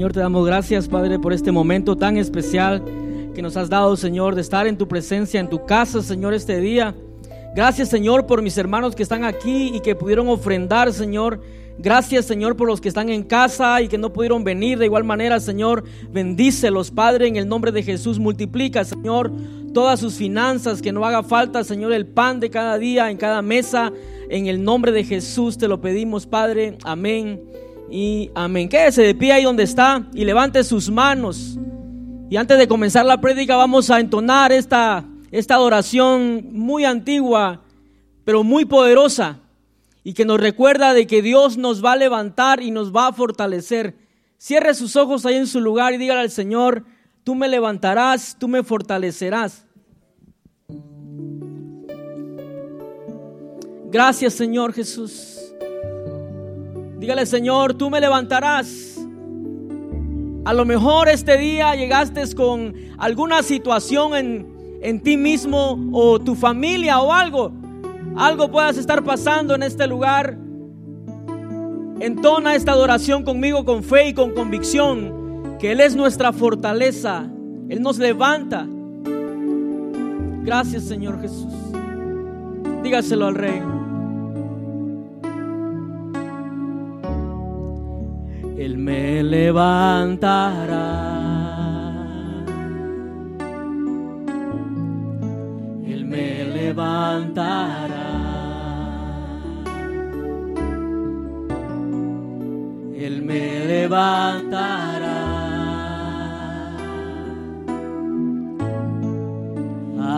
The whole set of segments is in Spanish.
Señor, te damos gracias, Padre, por este momento tan especial que nos has dado, Señor, de estar en tu presencia, en tu casa, Señor, este día. Gracias, Señor, por mis hermanos que están aquí y que pudieron ofrendar, Señor. Gracias, Señor, por los que están en casa y que no pudieron venir. De igual manera, Señor, bendícelos, Padre, en el nombre de Jesús. Multiplica, Señor, todas sus finanzas, que no haga falta, Señor, el pan de cada día, en cada mesa. En el nombre de Jesús te lo pedimos, Padre. Amén y amén. Quédese de pie ahí donde está y levante sus manos. Y antes de comenzar la prédica vamos a entonar esta, esta adoración muy antigua, pero muy poderosa y que nos recuerda de que Dios nos va a levantar y nos va a fortalecer. Cierre sus ojos ahí en su lugar y dígale al Señor, tú me levantarás, tú me fortalecerás. Gracias Señor Jesús. Dígale, Señor, tú me levantarás. A lo mejor este día llegaste con alguna situación en, en ti mismo o tu familia o algo. Algo puedas estar pasando en este lugar. Entona esta adoración conmigo con fe y con convicción que Él es nuestra fortaleza. Él nos levanta. Gracias Señor Jesús. Dígaselo al Rey. Él me levantará. Él me levantará. Él me levantará.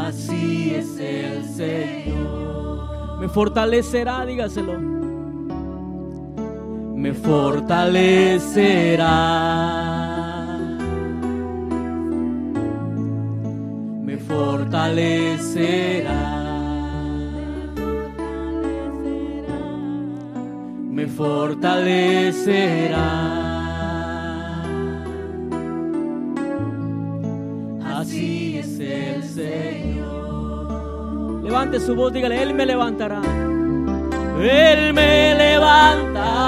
Así es el Señor. Me fortalecerá, dígaselo me fortalecerá. Me fortalecerá. Me fortalecerá. Así es el Señor. Levante su voz, dígale, Él me levantará. Él me levantará.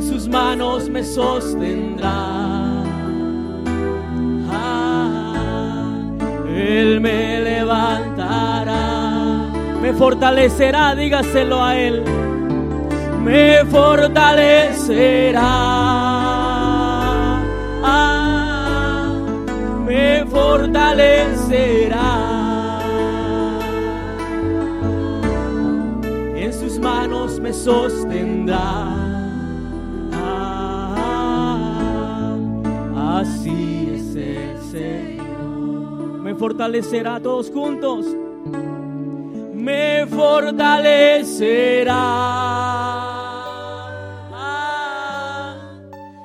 En sus manos me sostendrá. él me levantará. Me fortalecerá, dígaselo a Él. Me fortalecerá. me fortalecerá. manos me sostendrá. Fortalecerá todos juntos. Me fortalecerá.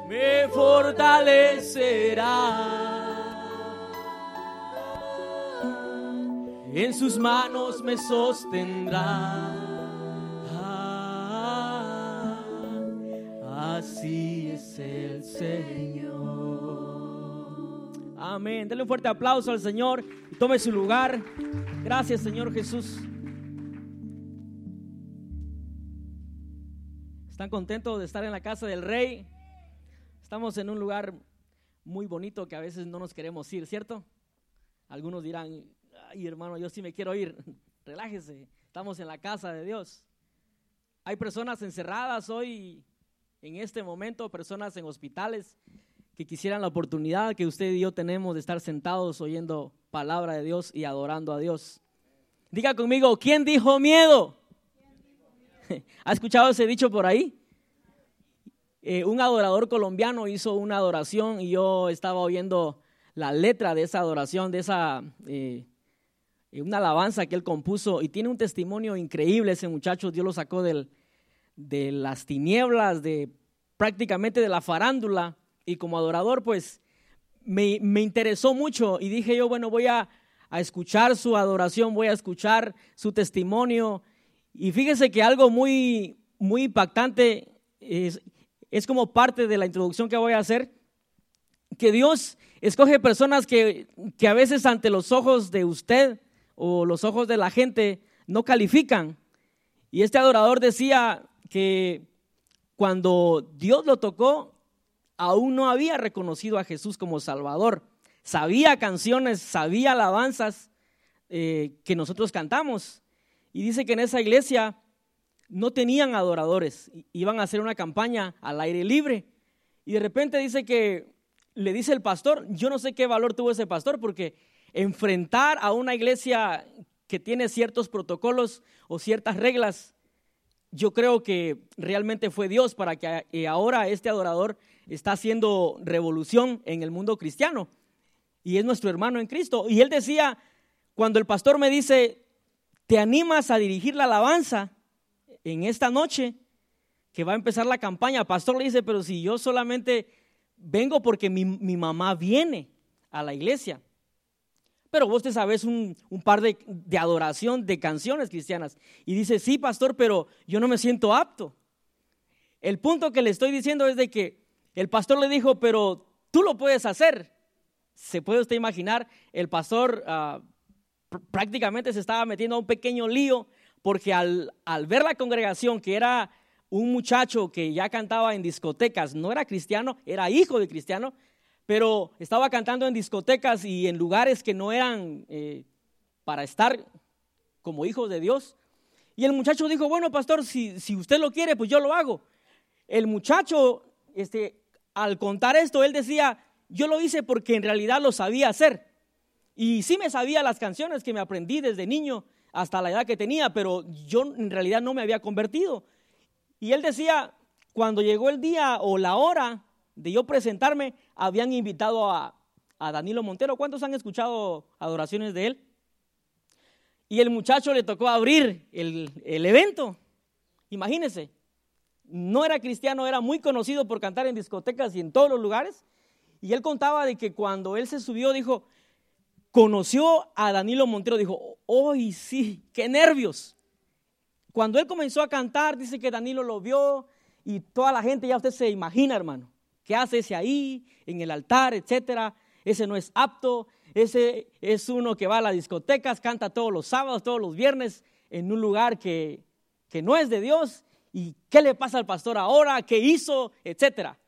me fortalecerá. En sus manos me sostendrá. así es el Señor. Amén. Denle un fuerte aplauso al Señor y tome su lugar. Gracias, Señor Jesús. ¿Están contentos de estar en la casa del Rey? Estamos en un lugar muy bonito que a veces no nos queremos ir, ¿cierto? Algunos dirán, ay hermano, yo sí me quiero ir. Relájese, estamos en la casa de Dios. Hay personas encerradas hoy en este momento personas en hospitales que quisieran la oportunidad que usted y yo tenemos de estar sentados oyendo palabra de Dios y adorando a Dios. Diga conmigo, ¿quién dijo miedo? ¿Ha escuchado ese dicho por ahí? Eh, un adorador colombiano hizo una adoración y yo estaba oyendo la letra de esa adoración, de esa eh, una alabanza que él compuso y tiene un testimonio increíble ese muchacho. Dios lo sacó del, de las tinieblas, de prácticamente de la farándula, y como adorador, pues me, interesó mucho y dije yo, bueno, voy a, escuchar su adoración, voy a escuchar su testimonio. Y fíjese que algo muy, muy impactante es, es como parte de la introducción que voy a hacer. que Dios escoge personas que, que a veces ante los ojos de usted o los ojos de la gente no califican. Y este adorador decía que cuando Dios lo tocó, aún no había reconocido a Jesús como Salvador. Sabía canciones, sabía alabanzas eh, que nosotros cantamos. Y dice que en esa iglesia no tenían adoradores, iban a hacer una campaña al aire libre. Y de repente dice que le dice el pastor, yo no sé qué valor tuvo ese pastor, porque enfrentar a una iglesia que tiene ciertos protocolos o ciertas reglas, yo creo que realmente fue Dios para que eh, ahora este adorador está haciendo revolución en el mundo cristiano y es nuestro hermano en Cristo. Y él decía, cuando el pastor me dice, ¿te animas a dirigir la alabanza en esta noche que va a empezar la campaña? El pastor le dice, pero si yo solamente vengo porque mi, mamá viene a la iglesia. Pero vos te sabes un, par de, de adoración, de canciones cristianas. Y dice, sí, pastor, pero yo no me siento apto. El punto que le estoy diciendo es de que el pastor le dijo, pero tú lo puedes hacer. Se puede usted imaginar, el pastor ah, prácticamente se estaba metiendo a un pequeño lío porque al, al ver la congregación que era un muchacho que ya cantaba en discotecas, no era cristiano, era hijo de cristiano, pero estaba cantando en discotecas y en lugares que no eran eh, para estar como hijos de Dios. Y el muchacho dijo, bueno, pastor, si, si usted lo quiere, pues yo lo hago. El muchacho este, al contar esto, él decía, yo lo hice porque en realidad lo sabía hacer. Y sí me sabía las canciones que me aprendí desde niño hasta la edad que tenía, pero yo en realidad no me había convertido. Y él decía, cuando llegó el día o la hora de yo presentarme, habían invitado a, Danilo Montero. ¿Cuántos han escuchado adoraciones de él? Y el muchacho le tocó abrir el, el evento. Imagínense, no era cristiano, era muy conocido por cantar en discotecas y en todos los lugares. Y él contaba de que cuando él se subió, dijo, conoció a Danilo Montero, dijo, hoy sí, qué nervios. Cuando él comenzó a cantar, dice que Danilo lo vio y toda la gente, ya usted se imagina, hermano, qué hace ese ahí, en el altar, etcétera. Ese no es apto, ese es uno que va a las discotecas, canta todos los sábados, todos los viernes, en un lugar que, que no es de Dios ¿Y qué le pasa al pastor ahora? ¿Qué hizo? Etcétera.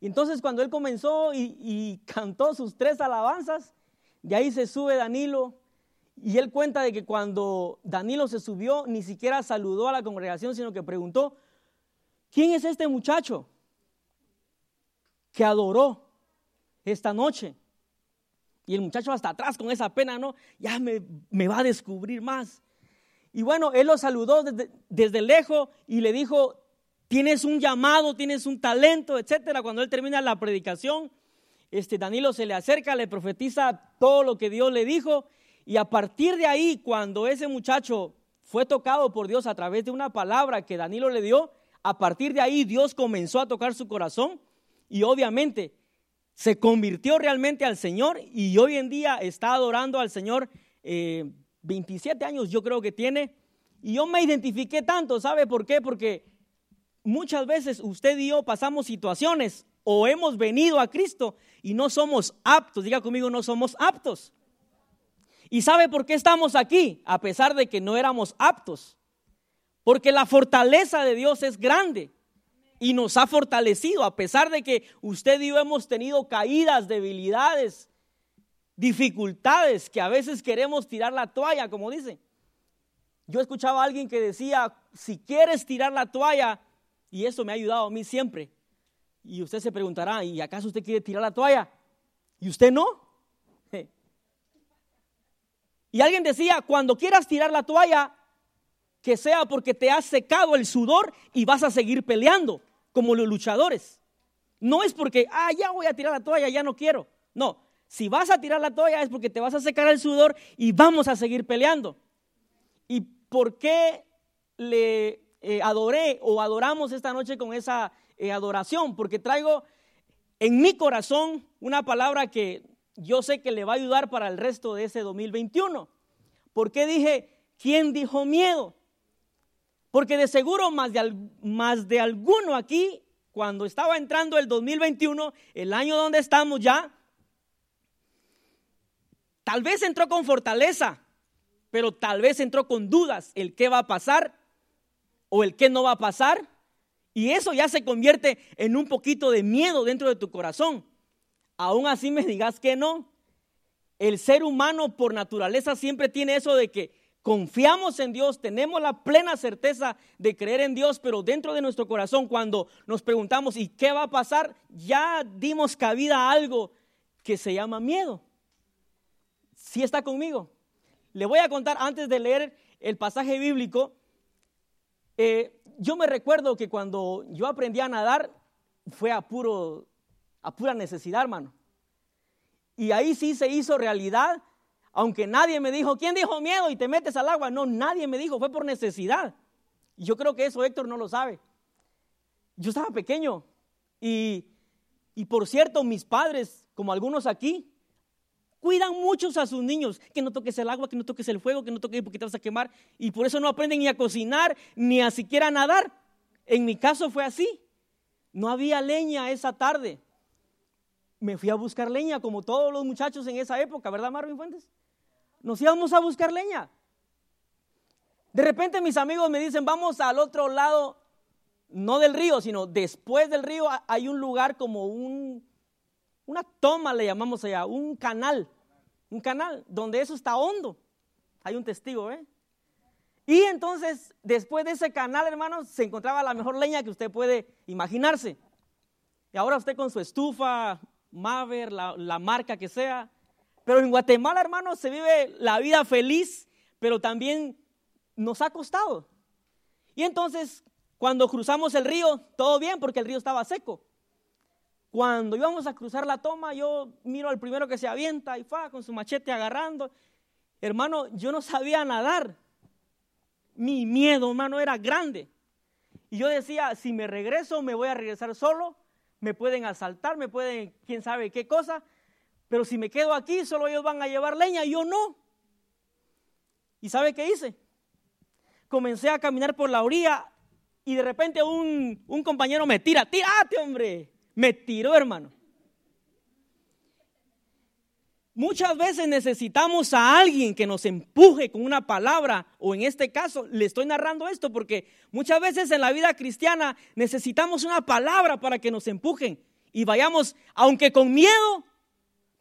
entonces cuando él comenzó y, cantó sus tres alabanzas, de ahí se sube Danilo y él cuenta de que cuando Danilo se subió, ni siquiera saludó a la congregación, sino que preguntó, ¿quién es este muchacho que adoró esta noche? Y el muchacho hasta atrás con esa pena, ¿no? Ya me, me va a descubrir más. Y bueno, él lo saludó desde, lejos y le dijo, tienes un llamado, tienes un talento, etcétera. Cuando él termina la predicación, este Danilo se le acerca, le profetiza todo lo que Dios le dijo y a partir de ahí, cuando ese muchacho fue tocado por Dios a través de una palabra que Danilo le dio, a partir de ahí Dios comenzó a tocar su corazón y obviamente se convirtió realmente al Señor y hoy en día está adorando al Señor eh, 27 años yo creo que tiene. Y yo me identifiqué tanto, ¿sabe por qué? Porque muchas veces usted y yo pasamos situaciones o hemos venido a Cristo y no somos aptos. Diga conmigo, no somos aptos. ¿Y sabe por qué estamos aquí? A pesar de que no éramos aptos. Porque la fortaleza de Dios es grande y nos ha fortalecido, a pesar de que usted y yo hemos tenido caídas, debilidades, dificultades que a veces queremos tirar la toalla, como dicen. Yo escuchaba a alguien que decía, si quieres tirar la toalla, y eso me ha ayudado a mí siempre, y usted se preguntará, ¿y acaso usted quiere tirar la toalla? ¿Y usted no? Y alguien decía, cuando quieras tirar la toalla, que sea porque te has secado el sudor y vas a seguir peleando, como los luchadores. No es porque, ah, ya voy a tirar la toalla, ya no quiero. No, si vas a tirar la toalla es porque te vas a secar el sudor y vamos a seguir peleando. ¿Y por qué le eh, adoré o adoramos esta noche con esa eh, adoración? Porque traigo en mi corazón una palabra que yo sé que le va a ayudar para el resto de ese 2021. ¿Por qué dije, ¿quién dijo miedo? Porque de seguro más de, más de alguno aquí cuando estaba entrando el 2021, el año donde estamos ya, tal vez entró con fortaleza, pero tal vez entró con dudas, el qué va a pasar o el qué no va a pasar. Y eso ya se convierte en un poquito de miedo dentro de tu corazón. Aún así me digas que no. El ser humano por naturaleza siempre tiene eso de que confiamos en Dios, tenemos la plena certeza de creer en Dios, pero dentro de nuestro corazón cuando nos preguntamos, ¿y qué va a pasar? Ya dimos cabida a algo que se llama miedo. Si está conmigo? Le voy a contar antes de leer el pasaje bíblico. Eh, yo me recuerdo que cuando yo aprendí a nadar fue a, puro, a pura necesidad, hermano. Y ahí sí se hizo realidad aunque nadie me dijo, ¿quién dijo miedo y te metes al agua? No, nadie me dijo, fue por necesidad. Y yo creo que eso Héctor no lo sabe. Yo estaba pequeño y, y por cierto, mis padres, como algunos aquí, cuidan muchos a sus niños, que no toques el agua, que no toques el fuego, que no toques porque te vas a quemar. Y por eso no aprenden ni a cocinar, ni a siquiera nadar. En mi caso fue así. No había leña esa tarde. Me fui a buscar leña como todos los muchachos en esa época, ¿verdad, Marvin Fuentes? nos íbamos a buscar leña. De repente mis amigos me dicen, vamos al otro lado, no del río, sino después del río hay un lugar como un, una toma, le llamamos allá, un canal, un canal donde eso está hondo. Hay un testigo, ¿eh? Y entonces, después de ese canal, hermanos, se encontraba la mejor leña que usted puede imaginarse. Y ahora usted con su estufa, Maver, la, la marca que sea, pero en Guatemala, hermanos, se vive la vida feliz, pero también nos ha costado. Y entonces, cuando cruzamos el río, todo bien, porque el río estaba seco. Cuando íbamos a cruzar la toma, yo miro al primero que se avienta y fa con su machete agarrando. Hermano, yo no sabía nadar. Mi miedo, hermano, era grande. Y yo decía, si me regreso, me voy a regresar solo, me pueden asaltar, me pueden, quién sabe qué cosa. Pero si me quedo aquí, solo ellos van a llevar leña y yo no. ¿Y sabe qué hice? Comencé a caminar por la orilla y de repente un, un compañero me tira, tírate hombre, me tiró hermano. Muchas veces necesitamos a alguien que nos empuje con una palabra, o en este caso le estoy narrando esto porque muchas veces en la vida cristiana necesitamos una palabra para que nos empujen y vayamos, aunque con miedo,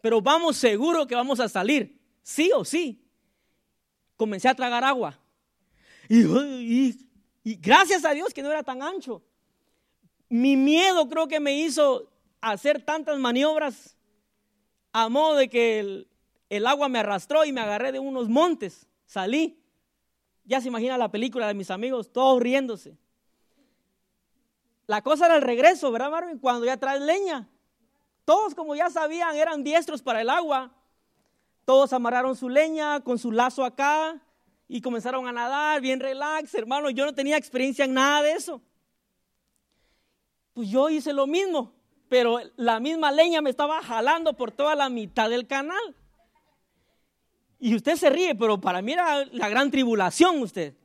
pero vamos seguro que vamos a salir, sí o sí. Comencé a tragar agua. Y, gracias a Dios que no era tan ancho. Mi miedo creo que me hizo hacer tantas maniobras a modo de que el, agua me arrastró y me agarré de unos montes. Salí. Ya se imagina la película de mis amigos, todos riéndose. La cosa era el regreso, ¿verdad, Marvin? Cuando ya traes leña. Todos, como ya sabían, eran diestros para el agua. Todos amarraron su leña con su lazo acá y comenzaron a nadar bien relax, hermano. Yo no tenía experiencia en nada de eso. Pues yo hice lo mismo, pero la misma leña me estaba jalando por toda la mitad del canal. Y usted se ríe, pero para mí era la gran tribulación usted.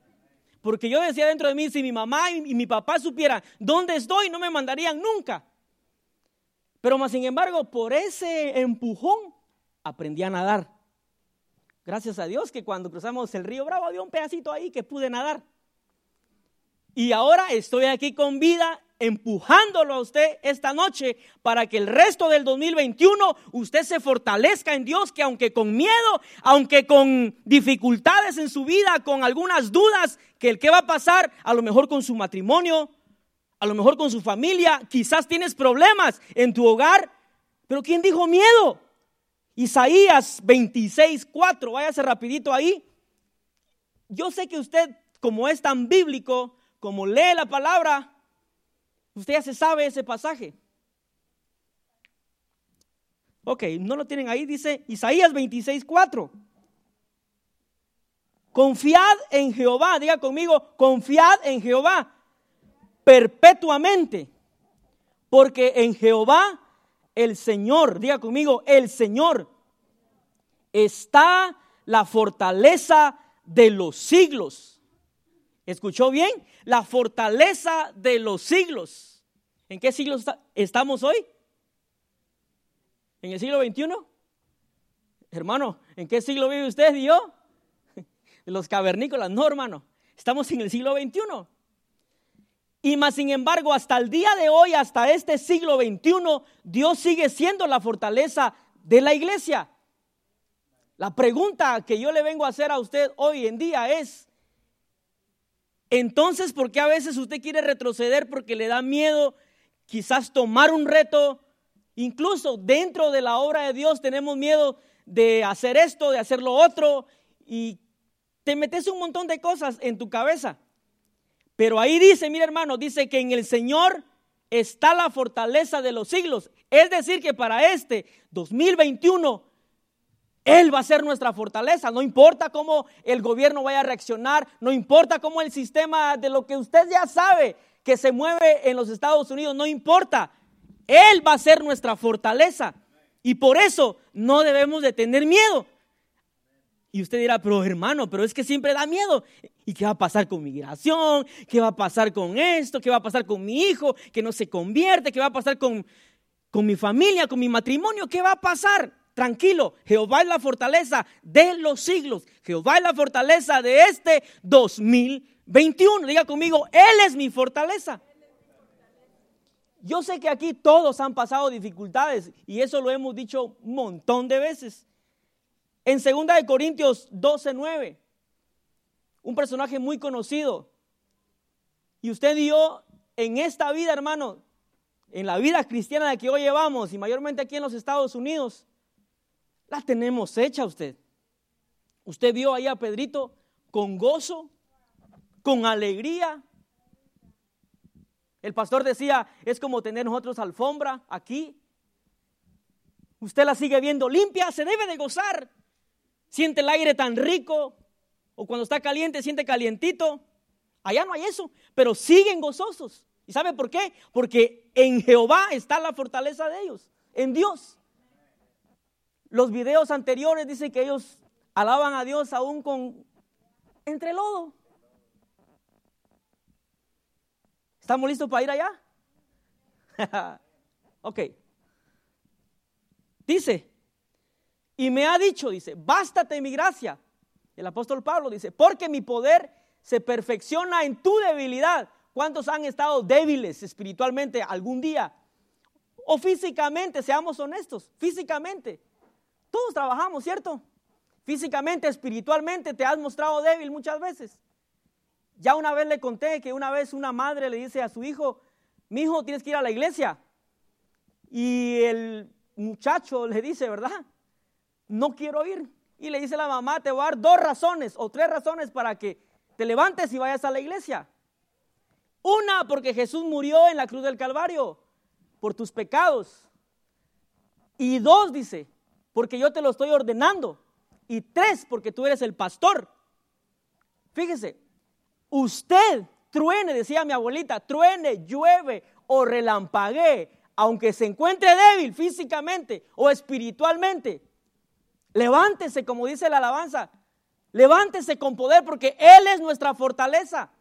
Porque yo decía dentro de mí, si mi mamá y mi papá supieran dónde estoy, no me mandarían nunca. Pero más sin embargo, por ese empujón, aprendí a nadar. Gracias a Dios que cuando cruzamos el río Bravo había un pedacito ahí que pude nadar. Y ahora estoy aquí con vida empujándolo a usted esta noche para que el resto del 2021 usted se fortalezca en Dios, que aunque con miedo, aunque con dificultades en su vida, con algunas dudas, que el que va a pasar, a lo mejor con su matrimonio, a lo mejor con su familia, quizás tienes problemas en tu hogar, pero ¿quién dijo miedo? Isaías 26, 4, váyase rapidito ahí. Yo sé que usted, como es tan bíblico, como lee la palabra, usted ya se sabe ese pasaje. Ok, no lo tienen ahí, dice Isaías 26, 4. Confiad en Jehová, diga conmigo, confiad en Jehová perpetuamente. Porque en Jehová el Señor, diga conmigo, el Señor, está la fortaleza de los siglos. ¿Escuchó bien? La fortaleza de los siglos. ¿En qué siglo estamos hoy? ¿En el siglo XXI? Hermano, ¿en qué siglo vive usted y yo? Los cavernícolas, no, hermano. Estamos en el siglo XXI. Y más sin embargo, hasta el día de hoy, hasta este siglo XXI, Dios sigue siendo la fortaleza de la iglesia. La pregunta que yo le vengo a hacer a usted hoy en día es, entonces, ¿por qué a veces usted quiere retroceder porque le da miedo quizás tomar un reto? Incluso dentro de la obra de Dios tenemos miedo de hacer esto, de hacer lo otro, y te metes un montón de cosas en tu cabeza. Pero ahí dice, mira hermano, dice que en el Señor está la fortaleza de los siglos. Es decir, que para este 2021, Él va a ser nuestra fortaleza. No importa cómo el gobierno vaya a reaccionar, no importa cómo el sistema de lo que usted ya sabe que se mueve en los Estados Unidos, no importa. Él va a ser nuestra fortaleza. Y por eso no debemos de tener miedo. Y usted dirá, pero hermano, pero es que siempre da miedo. ¿Y qué va a pasar con migración? ¿Qué va a pasar con esto? ¿Qué va a pasar con mi hijo que no se convierte? ¿Qué va a pasar con, con mi familia, con mi matrimonio? ¿Qué va a pasar? Tranquilo, Jehová es la fortaleza de los siglos. Jehová es la fortaleza de este 2021. Diga conmigo, Él es mi fortaleza. Yo sé que aquí todos han pasado dificultades y eso lo hemos dicho un montón de veces. En 2 de Corintios 12, 9, un personaje muy conocido. Y usted y yo en esta vida, hermano, en la vida cristiana de que hoy llevamos y mayormente aquí en los Estados Unidos, la tenemos hecha usted. Usted vio ahí a Pedrito con gozo, con alegría, el pastor decía, es como tener nosotros alfombra aquí. Usted la sigue viendo limpia, se debe de gozar. Siente el aire tan rico, o cuando está caliente, siente calientito. Allá no hay eso, pero siguen gozosos. ¿Y sabe por qué? Porque en Jehová está la fortaleza de ellos, en Dios. Los videos anteriores dicen que ellos alaban a Dios aún con entre lodo. ¿Estamos listos para ir allá? ok. Dice, y me ha dicho, dice, bástate mi gracia. El apóstol Pablo dice, porque mi poder se perfecciona en tu debilidad. ¿Cuántos han estado débiles espiritualmente algún día? O físicamente, seamos honestos, físicamente. Todos trabajamos, ¿cierto? Físicamente, espiritualmente, te has mostrado débil muchas veces. Ya una vez le conté que una vez una madre le dice a su hijo, mi hijo tienes que ir a la iglesia. Y el muchacho le dice, ¿verdad? No quiero ir. Y le dice la mamá, te voy a dar dos razones o tres razones para que te levantes y vayas a la iglesia. Una, porque Jesús murió en la cruz del Calvario por tus pecados. Y dos, dice, porque yo te lo estoy ordenando. Y tres, porque tú eres el pastor. Fíjese, Usted truene, decía mi abuelita, truene, llueve o relampaguee, aunque se encuentre débil físicamente o espiritualmente. Levántese, como dice la alabanza. Levántese con poder porque Él es nuestra fortaleza.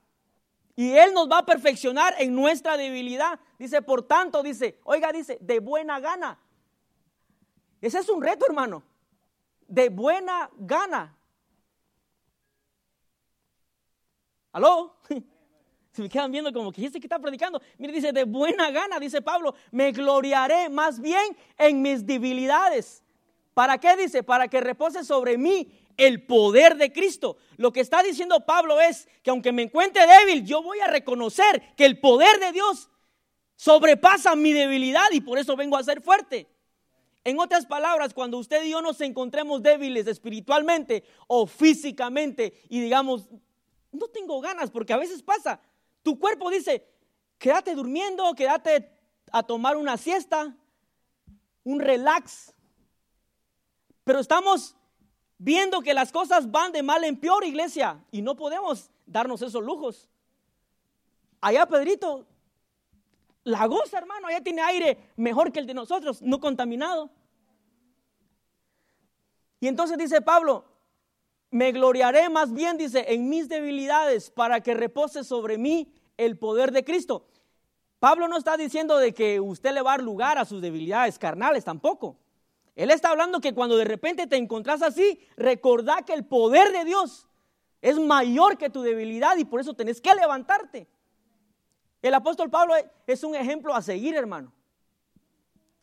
Y Él nos va a perfeccionar en nuestra debilidad. Dice, por tanto, dice, oiga, dice, de buena gana. Ese es un reto, hermano. De buena gana. ¿Aló? Se me quedan viendo como que este que está predicando. Mire, dice, de buena gana, dice Pablo, me gloriaré más bien en mis debilidades. ¿Para qué dice? Para que repose sobre mí el poder de Cristo. Lo que está diciendo Pablo es que aunque me encuentre débil, yo voy a reconocer que el poder de Dios sobrepasa mi debilidad y por eso vengo a ser fuerte. En otras palabras, cuando usted y yo nos encontremos débiles espiritualmente o físicamente y digamos, no tengo ganas, porque a veces pasa. Tu cuerpo dice, quédate durmiendo, quédate a tomar una siesta, un relax. Pero estamos viendo que las cosas van de mal en peor, iglesia, y no podemos darnos esos lujos. Allá Pedrito, la goza, hermano, allá tiene aire mejor que el de nosotros, no contaminado. Y entonces dice Pablo, me gloriaré más bien, dice, en mis debilidades para que repose sobre mí el poder de Cristo. Pablo no está diciendo de que usted le va a dar lugar a sus debilidades carnales tampoco. Él está hablando que cuando de repente te encontrás así, recordá que el poder de Dios es mayor que tu debilidad y por eso tenés que levantarte. El apóstol Pablo es un ejemplo a seguir, hermano.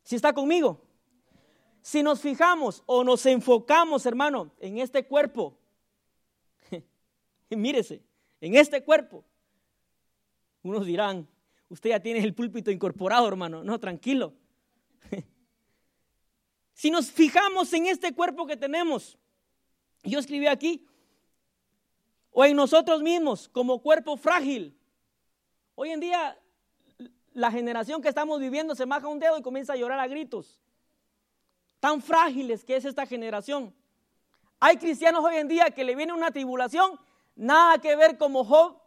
Si está conmigo. Si nos fijamos o nos enfocamos, hermano, en este cuerpo, mírese, en este cuerpo, unos dirán, usted ya tiene el púlpito incorporado, hermano. No, tranquilo. si nos fijamos en este cuerpo que tenemos, yo escribí aquí, o en nosotros mismos como cuerpo frágil. Hoy en día la generación que estamos viviendo se maja un dedo y comienza a llorar a gritos. Tan frágiles que es esta generación. Hay cristianos hoy en día que le viene una tribulación, nada que ver como Job,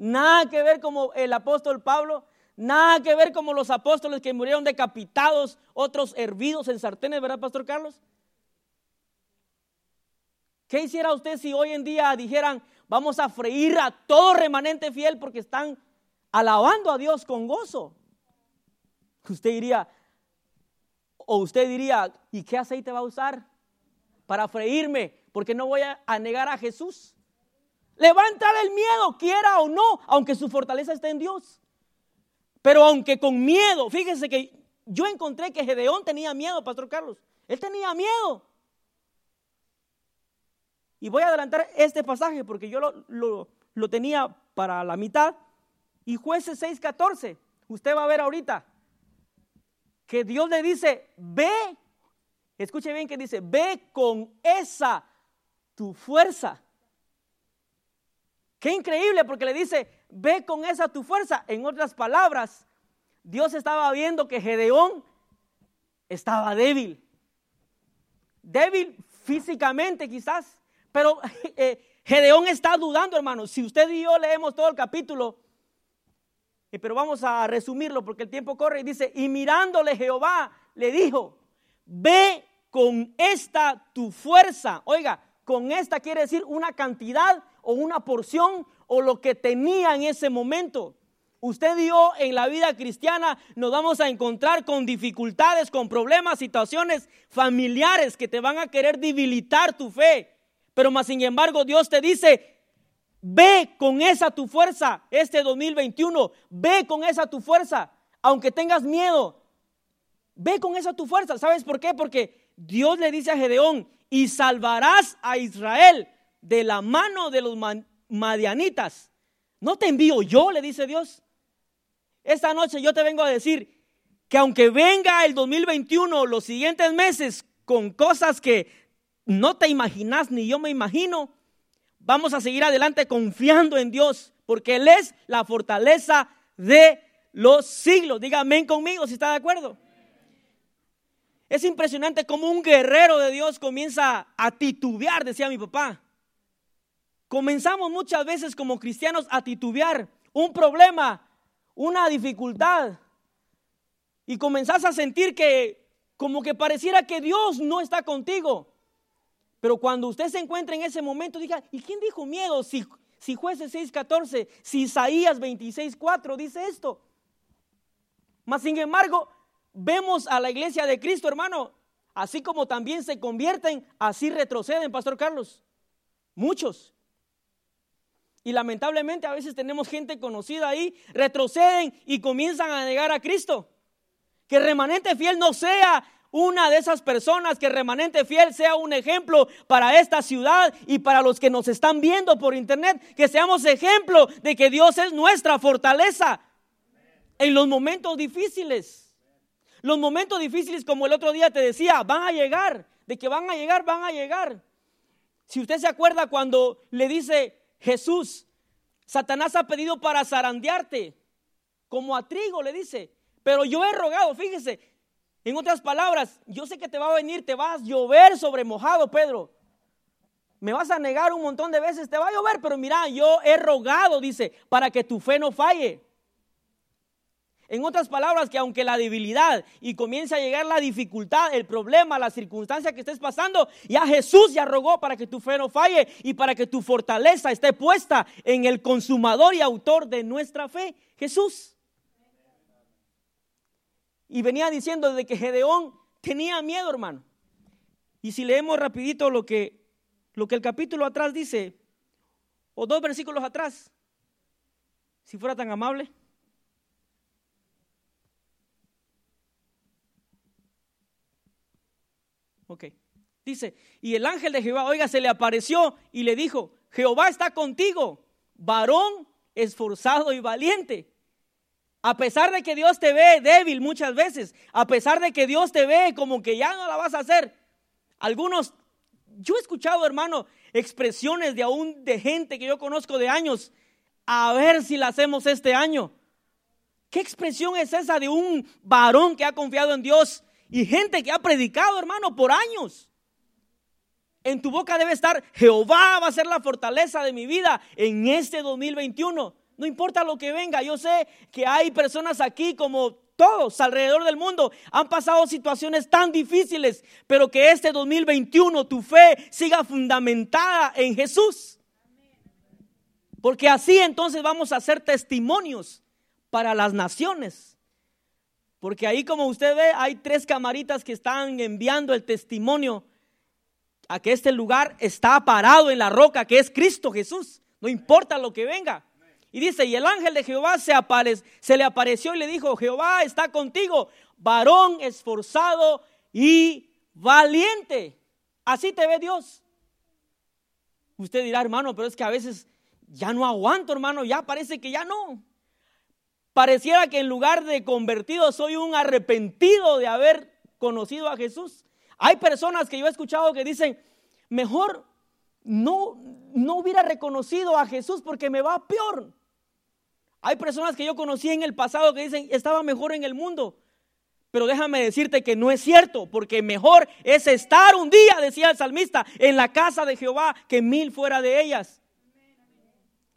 Nada que ver como el apóstol Pablo, nada que ver como los apóstoles que murieron decapitados, otros hervidos en sartenes, ¿verdad, Pastor Carlos? ¿Qué hiciera usted si hoy en día dijeran, vamos a freír a todo remanente fiel porque están alabando a Dios con gozo? Usted diría, o usted diría, ¿y qué aceite va a usar para freírme? Porque no voy a negar a Jesús. Levantar el miedo, quiera o no, aunque su fortaleza esté en Dios. Pero aunque con miedo, fíjese que yo encontré que Gedeón tenía miedo, Pastor Carlos. Él tenía miedo. Y voy a adelantar este pasaje porque yo lo, lo tenía para la mitad. Y jueces 6:14, usted va a ver ahorita que Dios le dice, ve, escuche bien que dice, ve con esa tu fuerza Qué increíble porque le dice, ve con esa tu fuerza. En otras palabras, Dios estaba viendo que Gedeón estaba débil. Débil físicamente quizás, pero eh, Gedeón está dudando, hermano. Si usted y yo leemos todo el capítulo, pero vamos a resumirlo porque el tiempo corre y dice, y mirándole Jehová le dijo, ve con esta tu fuerza. Oiga, con esta quiere decir una cantidad o una porción o lo que tenía en ese momento. Usted y yo en la vida cristiana nos vamos a encontrar con dificultades, con problemas, situaciones familiares que te van a querer debilitar tu fe. Pero más sin embargo Dios te dice, ve con esa tu fuerza este 2021, ve con esa tu fuerza, aunque tengas miedo, ve con esa tu fuerza. ¿Sabes por qué? Porque Dios le dice a Gedeón, y salvarás a Israel de la mano de los madianitas. ¿No te envío yo? Le dice Dios. Esta noche yo te vengo a decir que aunque venga el 2021, los siguientes meses, con cosas que no te imaginas ni yo me imagino, vamos a seguir adelante confiando en Dios, porque Él es la fortaleza de los siglos. Dígame conmigo si está de acuerdo. Es impresionante cómo un guerrero de Dios comienza a titubear, decía mi papá. Comenzamos muchas veces como cristianos a titubear un problema, una dificultad. Y comenzás a sentir que como que pareciera que Dios no está contigo. Pero cuando usted se encuentra en ese momento, diga, ¿y quién dijo miedo? Si, si jueces 6.14, si Isaías 26.4 dice esto. Mas sin embargo, vemos a la iglesia de Cristo, hermano, así como también se convierten, así retroceden, Pastor Carlos. Muchos. Y lamentablemente a veces tenemos gente conocida ahí, retroceden y comienzan a negar a Cristo. Que remanente fiel no sea una de esas personas, que remanente fiel sea un ejemplo para esta ciudad y para los que nos están viendo por internet, que seamos ejemplo de que Dios es nuestra fortaleza en los momentos difíciles. Los momentos difíciles, como el otro día te decía, van a llegar, de que van a llegar, van a llegar. Si usted se acuerda cuando le dice Jesús, Satanás ha pedido para zarandearte, como a trigo le dice, pero yo he rogado, fíjese, en otras palabras, yo sé que te va a venir, te vas a llover sobre mojado, Pedro. Me vas a negar un montón de veces, te va a llover, pero mira, yo he rogado, dice, para que tu fe no falle. En otras palabras, que aunque la debilidad y comience a llegar la dificultad, el problema, la circunstancia que estés pasando, ya Jesús ya rogó para que tu fe no falle y para que tu fortaleza esté puesta en el consumador y autor de nuestra fe, Jesús. Y venía diciendo de que Gedeón tenía miedo, hermano. Y si leemos rapidito lo que, lo que el capítulo atrás dice, o dos versículos atrás, si fuera tan amable. Ok. Dice, y el ángel de Jehová, oiga, se le apareció y le dijo, Jehová está contigo, varón esforzado y valiente. A pesar de que Dios te ve débil muchas veces, a pesar de que Dios te ve como que ya no la vas a hacer, algunos, yo he escuchado, hermano, expresiones de aún de gente que yo conozco de años, a ver si la hacemos este año. ¿Qué expresión es esa de un varón que ha confiado en Dios y gente que ha predicado, hermano, por años? En tu boca debe estar, Jehová va a ser la fortaleza de mi vida en este 2021. No importa lo que venga, yo sé que hay personas aquí como todos alrededor del mundo han pasado situaciones tan difíciles, pero que este 2021 tu fe siga fundamentada en Jesús. Porque así entonces vamos a ser testimonios para las naciones. Porque ahí como usted ve hay tres camaritas que están enviando el testimonio a que este lugar está parado en la roca que es Cristo Jesús. No importa lo que venga. Y dice, y el ángel de Jehová se, se le apareció y le dijo, Jehová está contigo, varón esforzado y valiente. Así te ve Dios. Usted dirá, hermano, pero es que a veces ya no aguanto, hermano, ya parece que ya no. Pareciera que en lugar de convertido soy un arrepentido de haber conocido a Jesús. Hay personas que yo he escuchado que dicen, mejor no, no hubiera reconocido a Jesús porque me va peor. Hay personas que yo conocí en el pasado que dicen, estaba mejor en el mundo. Pero déjame decirte que no es cierto, porque mejor es estar un día, decía el salmista, en la casa de Jehová que mil fuera de ellas.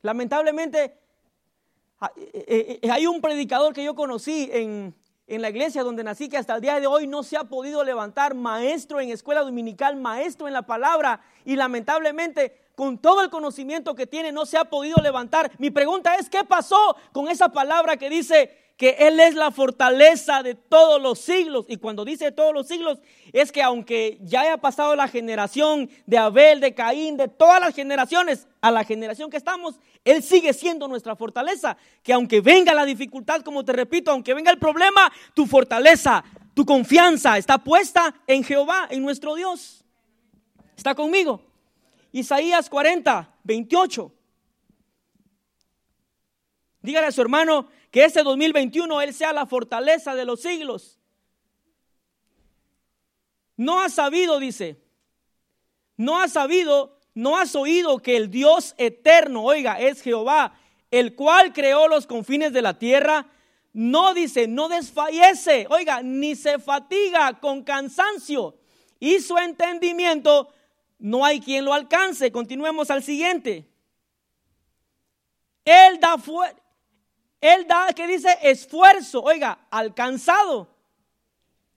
Lamentablemente, eh, eh, hay un predicador que yo conocí en, en la iglesia donde nací que hasta el día de hoy no se ha podido levantar maestro en escuela dominical, maestro en la palabra y lamentablemente con todo el conocimiento que tiene no se ha podido levantar. Mi pregunta es, ¿qué pasó con esa palabra que dice que Él es la fortaleza de todos los siglos? Y cuando dice todos los siglos, es que aunque ya haya pasado la generación de Abel, de Caín, de todas las generaciones, a la generación que estamos, Él sigue siendo nuestra fortaleza. Que aunque venga la dificultad, como te repito, aunque venga el problema, tu fortaleza, tu confianza está puesta en Jehová, en nuestro Dios. ¿Está conmigo? Isaías 40, 28. Dígale a su hermano que este 2021 Él sea la fortaleza de los siglos. No has sabido, dice, no has sabido, no has oído que el Dios eterno, oiga, es Jehová, el cual creó los confines de la tierra. No dice, no desfallece, oiga, ni se fatiga con cansancio. Y su entendimiento no hay quien lo alcance. Continuemos al siguiente. Él da, él da, ¿qué dice? Esfuerzo, oiga, alcanzado.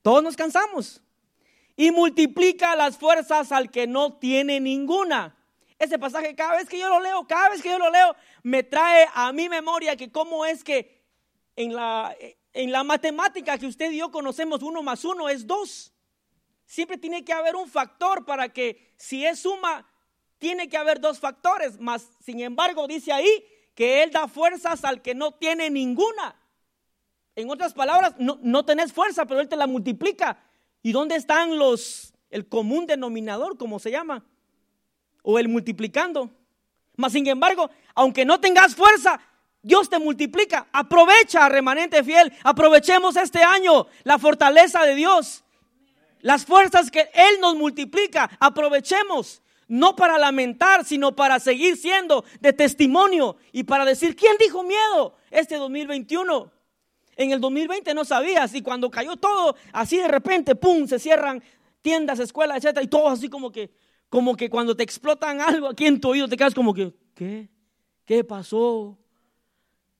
Todos nos cansamos. Y multiplica las fuerzas al que no tiene ninguna. Ese pasaje, cada vez que yo lo leo, cada vez que yo lo leo, me trae a mi memoria que cómo es que en la, en la matemática que usted y yo conocemos, uno más uno es dos. Siempre tiene que haber un factor para que si es suma, tiene que haber dos factores. Mas, sin embargo, dice ahí que Él da fuerzas al que no tiene ninguna. En otras palabras, no, no tenés fuerza, pero Él te la multiplica. ¿Y dónde están los, el común denominador, como se llama? O el multiplicando. Mas, sin embargo, aunque no tengas fuerza, Dios te multiplica. Aprovecha, remanente fiel. Aprovechemos este año la fortaleza de Dios. Las fuerzas que Él nos multiplica, aprovechemos. No para lamentar, sino para seguir siendo de testimonio y para decir, ¿quién dijo miedo este 2021? En el 2020 no sabías y cuando cayó todo, así de repente, ¡pum!, se cierran tiendas, escuelas, etcétera, y todo así como que, como que cuando te explotan algo aquí en tu oído te quedas como que, ¿qué? ¿Qué pasó?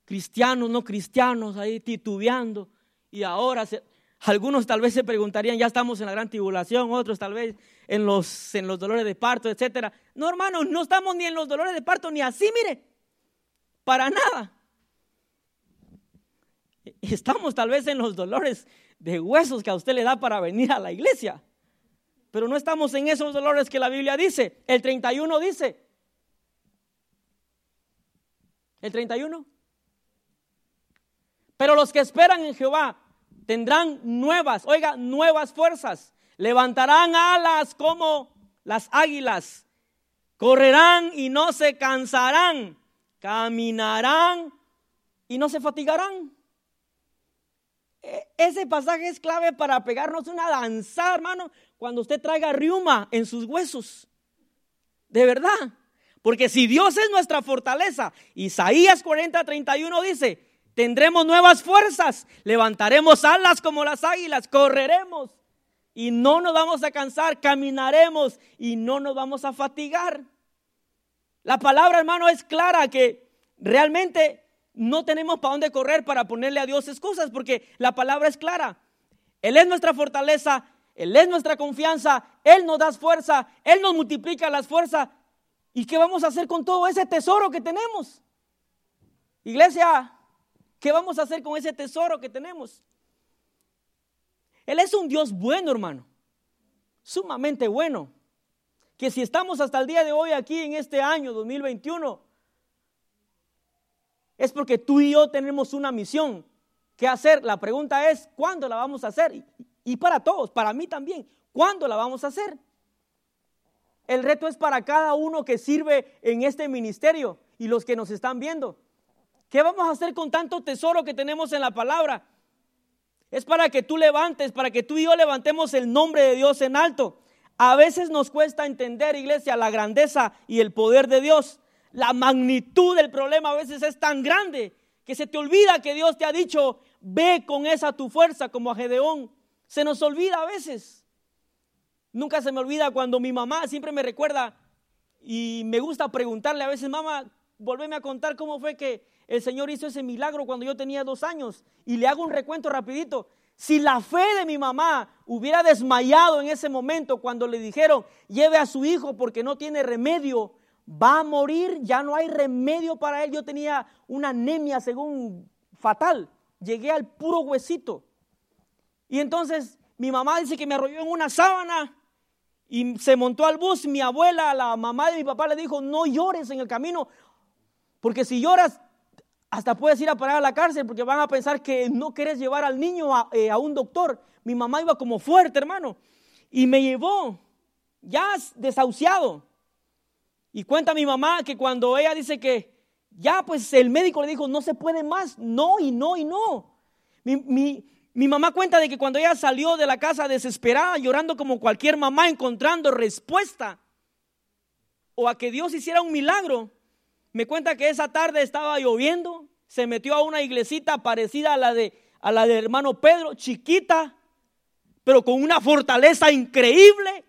Cristianos, no cristianos, ahí titubeando. Y ahora se, algunos tal vez se preguntarían, ya estamos en la gran tribulación, otros tal vez en los, en los dolores de parto, etc. No, hermanos, no estamos ni en los dolores de parto, ni así, mire, para nada. Estamos tal vez en los dolores de huesos que a usted le da para venir a la iglesia. Pero no estamos en esos dolores que la Biblia dice. El 31 dice. El 31. Pero los que esperan en Jehová tendrán nuevas, oiga, nuevas fuerzas. Levantarán alas como las águilas. Correrán y no se cansarán. Caminarán y no se fatigarán. E, ese pasaje es clave para pegarnos una danzada, hermano, cuando usted traiga riuma en sus huesos. De verdad. Porque si Dios es nuestra fortaleza, Isaías 40, 31 dice, tendremos nuevas fuerzas, levantaremos alas como las águilas, correremos y no nos vamos a cansar, caminaremos y no nos vamos a fatigar. La palabra, hermano, es clara que realmente no tenemos para dónde correr para ponerle a Dios excusas, porque la palabra es clara. Él es nuestra fortaleza, Él es nuestra confianza, Él nos da fuerza, Él nos multiplica las fuerzas. ¿Y qué vamos a hacer con todo ese tesoro que tenemos? Iglesia, ¿qué vamos a hacer con ese tesoro que tenemos? Él es un Dios bueno, hermano, sumamente bueno. Que si estamos hasta el día de hoy aquí en este año 2021, es porque tú y yo tenemos una misión que hacer. La pregunta es, ¿cuándo la vamos a hacer? Y para todos, para mí también, ¿cuándo la vamos a hacer? El reto es para cada uno que sirve en este ministerio y los que nos están viendo. ¿Qué vamos a hacer con tanto tesoro que tenemos en la palabra? Es para que tú levantes, para que tú y yo levantemos el nombre de Dios en alto. A veces nos cuesta entender, iglesia, la grandeza y el poder de Dios la magnitud del problema a veces es tan grande que se te olvida que Dios te ha dicho, ve con esa tu fuerza como a Gedeón. Se nos olvida a veces. Nunca se me olvida cuando mi mamá siempre me recuerda y me gusta preguntarle a veces, mamá, volveme a contar cómo fue que el Señor hizo ese milagro cuando yo tenía dos años. Y le hago un recuento rapidito. Si la fe de mi mamá hubiera desmayado en ese momento cuando le dijeron, lleve a su hijo porque no tiene remedio, va a morir, ya no hay remedio para él. Yo tenía una anemia según fatal, llegué al puro huesito. Y entonces mi mamá dice que me arrolló en una sábana y se montó al bus. Mi abuela, la mamá de mi papá, le dijo, no llores en el camino, porque si lloras, hasta puedes ir a parar a la cárcel, porque van a pensar que no quieres llevar al niño a, eh, a un doctor. Mi mamá iba como fuerte, hermano, y me llevó ya desahuciado. Y cuenta mi mamá que cuando ella dice que ya pues el médico le dijo, no se puede más, no y no y no. Mi, mamá cuenta de que cuando ella salió de la casa desesperada, llorando como cualquier mamá, encontrando respuesta o a que Dios hiciera un milagro, me cuenta que esa tarde estaba lloviendo, se metió a una iglesita parecida a la de, a la de hermano Pedro, chiquita, pero con una fortaleza increíble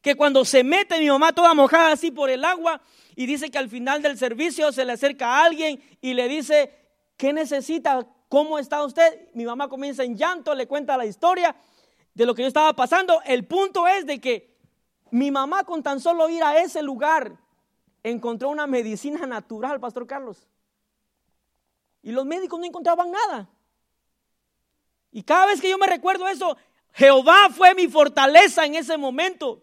que cuando se mete mi mamá toda mojada así por el agua y dice que al final del servicio se le acerca alguien y le dice, ¿qué necesita? ¿Cómo está usted? Mi mamá comienza en llanto, le cuenta la historia de lo que yo estaba pasando. El punto es de que mi mamá con tan solo ir a ese lugar encontró una medicina natural, Pastor Carlos. Y los médicos no encontraban nada. Y cada vez que yo me recuerdo eso, Jehová fue mi fortaleza en ese momento.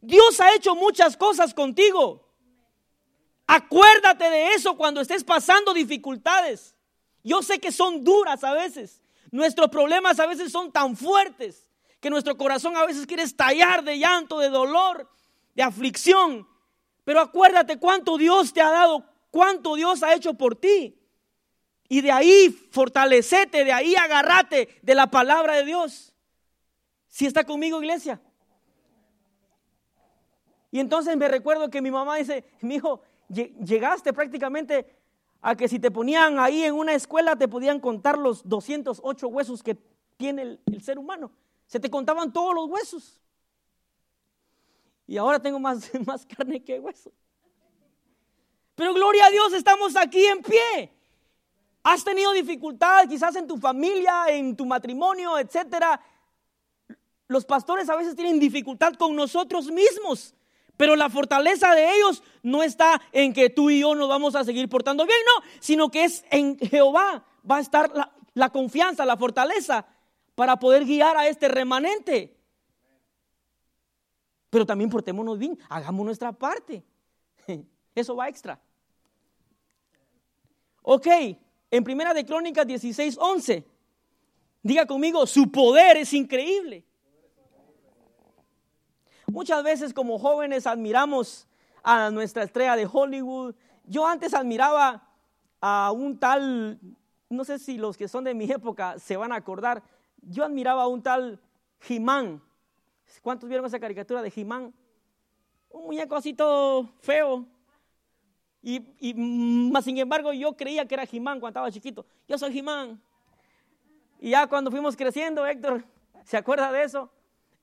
Dios ha hecho muchas cosas contigo. Acuérdate de eso cuando estés pasando dificultades. Yo sé que son duras a veces. Nuestros problemas a veces son tan fuertes que nuestro corazón a veces quiere estallar de llanto, de dolor, de aflicción. Pero acuérdate cuánto Dios te ha dado, cuánto Dios ha hecho por ti. Y de ahí fortalecete, de ahí agarrate de la palabra de Dios. Si está conmigo, iglesia. Y entonces me recuerdo que mi mamá dice, mi hijo, llegaste prácticamente a que si te ponían ahí en una escuela te podían contar los 208 huesos que tiene el ser humano. Se te contaban todos los huesos. Y ahora tengo más, más carne que hueso. Pero gloria a Dios, estamos aquí en pie. Has tenido dificultad quizás en tu familia, en tu matrimonio, etcétera. Los pastores a veces tienen dificultad con nosotros mismos. Pero la fortaleza de ellos no está en que tú y yo nos vamos a seguir portando bien, no, sino que es en Jehová va a estar la confianza, la fortaleza para poder guiar a este remanente. Pero también portémonos bien, hagamos nuestra parte. Eso va extra. Ok, en Primera de Crónicas 16, 11. Diga conmigo, su poder es increíble. Muchas veces como jóvenes admiramos a nuestra estrella de Hollywood. Yo antes admiraba a un tal, no sé si los que son de mi época se van a acordar, yo admiraba a un tal Jimán. ¿Cuántos vieron esa caricatura de Jimán? Un muñeco así todo feo. Y, y más sin embargo yo creía que era Jimán cuando estaba chiquito. Yo soy Jimán. Y ya cuando fuimos creciendo, Héctor, ¿se acuerda de eso?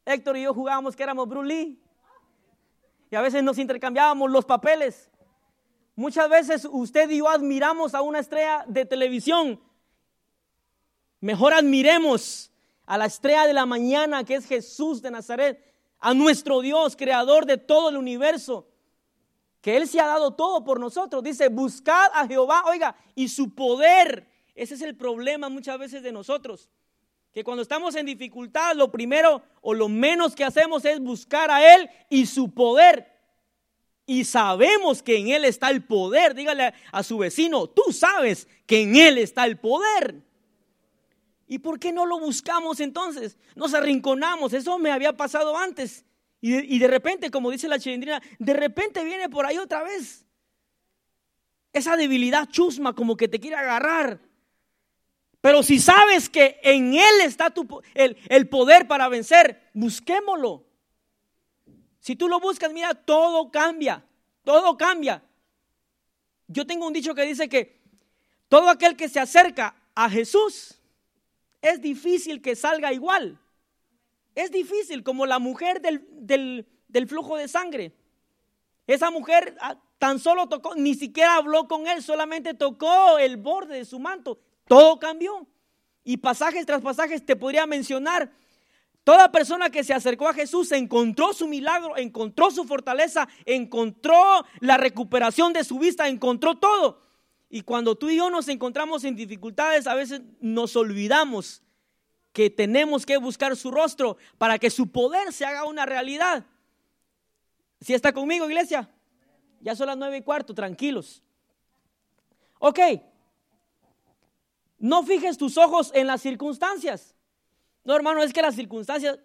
Héctor y yo jugábamos que éramos Bruce Y a veces nos intercambiábamos los papeles. Muchas veces usted y yo admiramos a una estrella de televisión. Mejor admiremos a la estrella de la mañana que es Jesús de Nazaret, a nuestro Dios, creador de todo el universo, que Él se ha dado todo por nosotros. Dice, buscad a Jehová, oiga, y su poder ese es el problema muchas veces de nosotros. Que cuando estamos en dificultad, lo primero o lo menos que hacemos es buscar a Él y su poder. Y sabemos que en Él está el poder. Dígale a su vecino, tú sabes que en Él está el poder. ¿Y por qué no lo buscamos entonces? Nos arrinconamos. Eso me había pasado antes. Y de, y de repente, como dice la chilindrina, de repente viene por ahí otra vez. Esa debilidad chusma como que te quiere agarrar. Pero si sabes que en Él está tu, el, el poder para vencer, busquémoslo. Si tú lo buscas, mira, todo cambia, todo cambia. Yo tengo un dicho que dice que todo aquel que se acerca a Jesús es difícil que salga igual. Es difícil, como la mujer del, del, flujo de sangre. Esa mujer ah, tan solo tocó, ni siquiera habló con él, solamente tocó el borde de su manto todo cambió. Y pasajes tras pasajes te podría mencionar. Toda persona que se acercó a Jesús encontró su milagro, encontró su fortaleza, encontró la recuperación de su vista, encontró todo. Y cuando tú y yo nos encontramos en dificultades, a veces nos olvidamos que tenemos que buscar su rostro para que su poder se haga una realidad. ¿Si está conmigo, iglesia? Ya son las nueve y cuarto, tranquilos. Ok, no fijes tus ojos en las circunstancias. No, hermano, es que las circunstancias,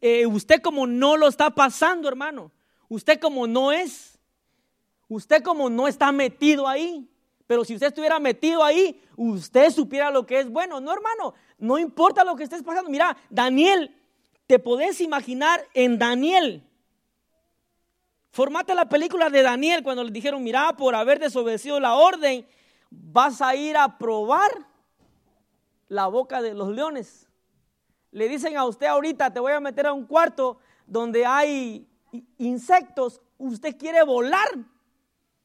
eh, usted como no lo está pasando, hermano. Usted como no es. Usted como no está metido ahí. Pero si usted estuviera metido ahí, usted supiera lo que es bueno. No, hermano, no importa lo que estés pasando. Mira, Daniel, te podés imaginar en Daniel. Formate la película de Daniel cuando le dijeron, mira, por haber desobedecido la orden, vas a ir a probar la boca de los leones. Le dicen a usted ahorita, te voy a meter a un cuarto donde hay insectos, usted quiere volar.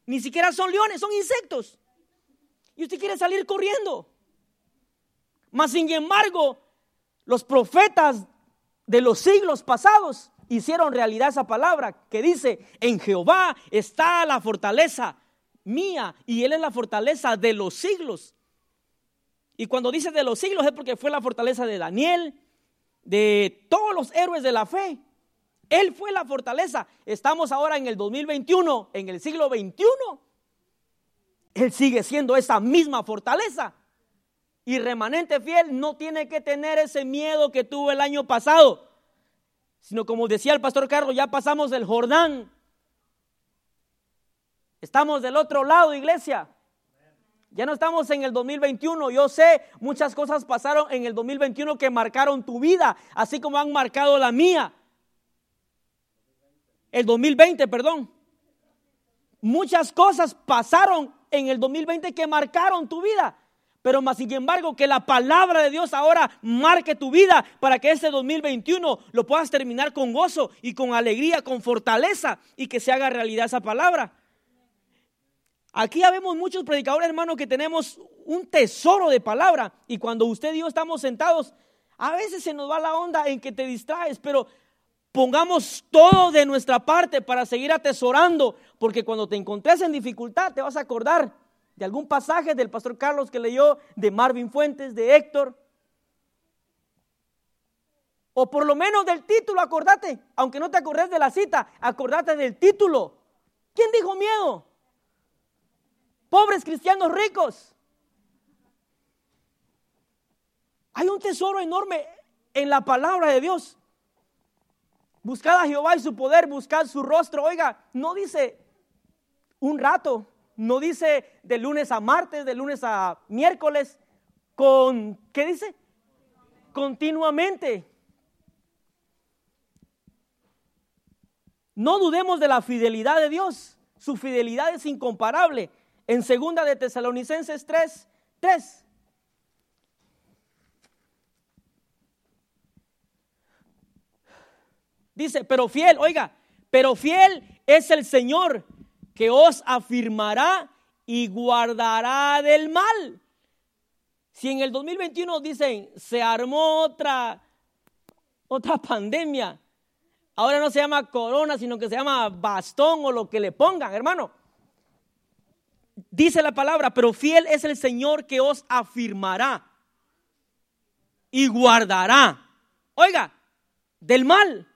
Ni siquiera son leones, son insectos. Y usted quiere salir corriendo. Mas sin embargo, los profetas de los siglos pasados hicieron realidad esa palabra que dice, en Jehová está la fortaleza mía y Él es la fortaleza de los siglos. Y cuando dice de los siglos es porque fue la fortaleza de Daniel, de todos los héroes de la fe. Él fue la fortaleza. Estamos ahora en el 2021, en el siglo 21. Él sigue siendo esa misma fortaleza. Y remanente fiel no tiene que tener ese miedo que tuvo el año pasado, sino como decía el pastor Carlos, ya pasamos el Jordán, Estamos del otro lado, iglesia. Ya no estamos en el 2021. Yo sé, muchas cosas pasaron en el 2021 que marcaron tu vida, así como han marcado la mía. El 2020, perdón. Muchas cosas pasaron en el 2020 que marcaron tu vida. Pero más sin embargo, que la palabra de Dios ahora marque tu vida para que este 2021 lo puedas terminar con gozo y con alegría, con fortaleza y que se haga realidad esa palabra. Aquí ya vemos muchos predicadores, hermanos, que tenemos un tesoro de palabra. Y cuando usted y yo estamos sentados, a veces se nos va la onda en que te distraes, pero pongamos todo de nuestra parte para seguir atesorando, porque cuando te encontres en dificultad te vas a acordar de algún pasaje del pastor Carlos que leyó, de Marvin Fuentes, de Héctor. O por lo menos del título, acordate. Aunque no te acordes de la cita, acordate del título. ¿Quién dijo miedo? Pobres cristianos ricos. Hay un tesoro enorme en la palabra de Dios. Buscad a Jehová y su poder, buscad su rostro. Oiga, no dice un rato, no dice de lunes a martes, de lunes a miércoles, con, ¿qué dice? Continuamente. No dudemos de la fidelidad de Dios. Su fidelidad es incomparable. En segunda de Tesalonicenses 3, 3. Dice, pero fiel, oiga, pero fiel es el Señor que os afirmará y guardará del mal. Si en el 2021 dicen, se armó otra, otra pandemia, ahora no se llama corona, sino que se llama bastón o lo que le pongan, hermano. Dice la palabra, pero fiel es el Señor que os afirmará y guardará. Oiga, del mal.